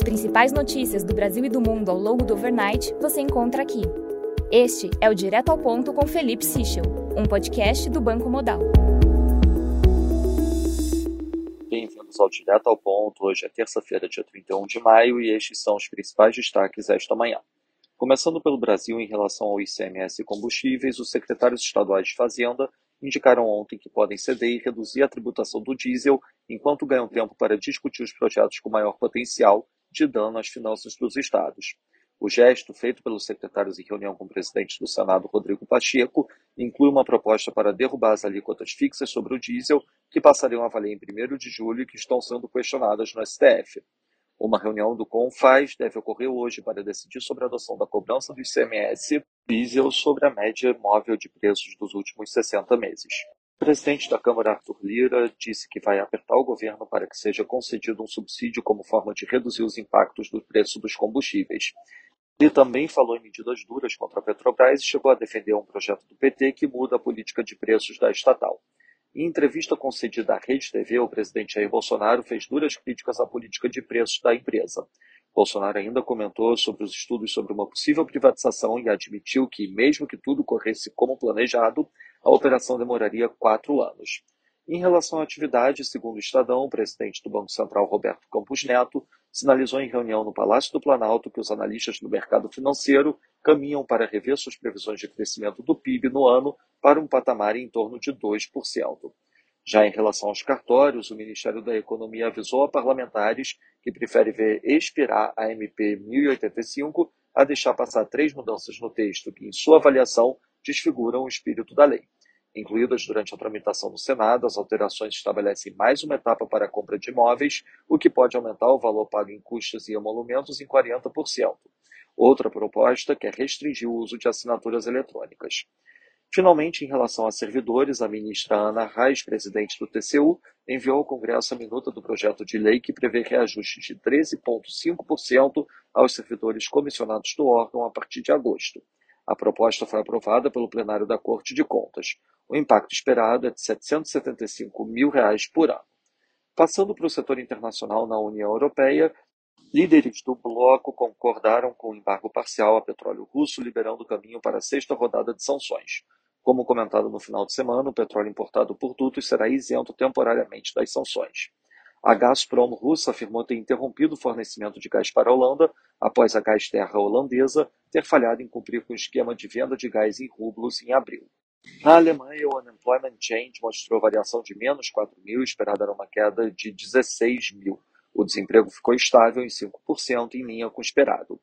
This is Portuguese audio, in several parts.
As principais notícias do Brasil e do mundo ao longo do overnight você encontra aqui. Este é o Direto ao Ponto com Felipe Sichel, um podcast do Banco Modal. Bem-vindos ao Direto ao Ponto. Hoje é terça-feira, dia 31 de maio, e estes são os principais destaques esta manhã. Começando pelo Brasil, em relação ao ICMS e combustíveis, os secretários estaduais de Fazenda indicaram ontem que podem ceder e reduzir a tributação do diesel enquanto ganham tempo para discutir os projetos com maior potencial de dano às finanças dos estados. O gesto, feito pelos secretários em reunião com o presidente do Senado, Rodrigo Pacheco, inclui uma proposta para derrubar as alíquotas fixas sobre o diesel, que passariam a valer em 1 de julho e que estão sendo questionadas no STF. Uma reunião do CONFAS deve ocorrer hoje para decidir sobre a adoção da cobrança do ICMS diesel sobre a média móvel de preços dos últimos 60 meses. O presidente da Câmara, Arthur Lira, disse que vai apertar o governo para que seja concedido um subsídio como forma de reduzir os impactos do preço dos combustíveis. Ele também falou em medidas duras contra a Petrobras e chegou a defender um projeto do PT que muda a política de preços da estatal. Em entrevista concedida à Rede TV, o presidente Jair Bolsonaro fez duras críticas à política de preços da empresa. Bolsonaro ainda comentou sobre os estudos sobre uma possível privatização e admitiu que, mesmo que tudo corresse como planejado, a operação demoraria quatro anos. Em relação à atividade, segundo o Estadão, o presidente do Banco Central, Roberto Campos Neto, sinalizou em reunião no Palácio do Planalto que os analistas do mercado financeiro caminham para rever suas previsões de crescimento do PIB no ano para um patamar em torno de 2%. Já em relação aos cartórios, o Ministério da Economia avisou a parlamentares que prefere ver expirar a MP 1085 a deixar passar três mudanças no texto que, em sua avaliação, desfiguram o espírito da lei. Incluídas durante a tramitação no Senado, as alterações estabelecem mais uma etapa para a compra de imóveis, o que pode aumentar o valor pago em custas e emolumentos em 40%. Outra proposta quer restringir o uso de assinaturas eletrônicas. Finalmente, em relação a servidores, a ministra Ana Reis, presidente do TCU, enviou ao Congresso a minuta do projeto de lei que prevê reajuste de 13,5% aos servidores comissionados do órgão a partir de agosto. A proposta foi aprovada pelo plenário da Corte de Contas. O impacto esperado é de 775 mil reais por ano. Passando para o setor internacional na União Europeia, líderes do bloco concordaram com o embargo parcial a petróleo russo, liberando o caminho para a sexta rodada de sanções. Como comentado no final de semana, o petróleo importado por dutos será isento temporariamente das sanções. A Gazprom russa afirmou ter interrompido o fornecimento de gás para a Holanda após a Gás Terra holandesa ter falhado em cumprir com o esquema de venda de gás em rublos em abril. Na Alemanha, o Unemployment Change mostrou variação de menos 4 mil, esperada era uma queda de 16 mil. O desemprego ficou estável em 5%, em linha com o esperado.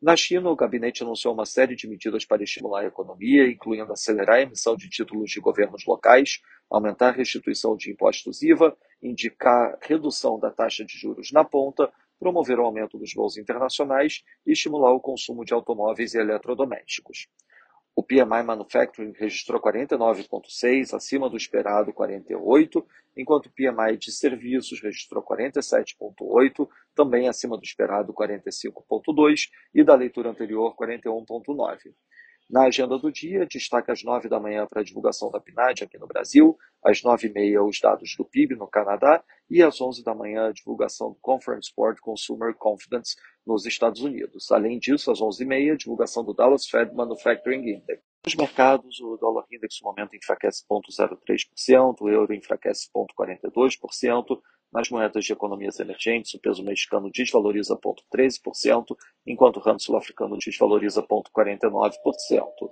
Na China, o gabinete anunciou uma série de medidas para estimular a economia, incluindo acelerar a emissão de títulos de governos locais, aumentar a restituição de impostos IVA, indicar redução da taxa de juros na ponta, promover o aumento dos voos internacionais e estimular o consumo de automóveis e eletrodomésticos. O PMI Manufacturing registrou 49,6, acima do esperado 48, enquanto o PMI de serviços registrou 47,8, também acima do esperado 45,2 e da leitura anterior 41,9. Na agenda do dia, destaque às 9 da manhã para a divulgação da PNAD aqui no Brasil, às 9h30 os dados do PIB no Canadá e às 11 da manhã a divulgação do Conference Board Consumer Confidence nos Estados Unidos. Além disso, às 11h30 divulgação do Dallas Fed Manufacturing Index. Nos mercados, o dólar index no momento enfraquece 0,03%, o euro enfraquece 0,42%, nas moedas de economias emergentes, o peso mexicano desvaloriza 0,13%, enquanto o rand sul-africano desvaloriza 0,49%.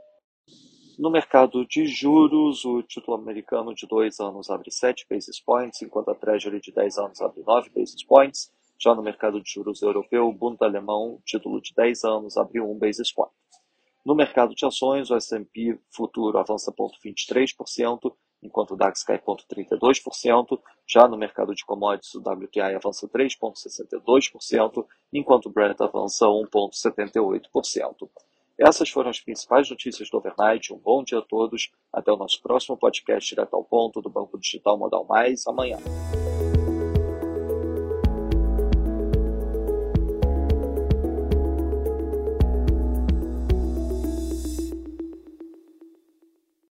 No mercado de juros, o título americano de 2 anos abre 7 basis points, enquanto a Treasury de 10 anos abre 9 basis points. Já no mercado de juros europeu, o Bund alemão, título de 10 anos, abre 1 basis point. No mercado de ações, o S&P futuro avança 0,23%, enquanto o DAX cai 0,32%. Já no mercado de commodities, o WTI avança 3,62%, enquanto o Brent avança 1,78%. Essas foram as principais notícias do Overnight. Um bom dia a todos. Até o nosso próximo podcast direto ao ponto do Banco Digital Modal Mais amanhã.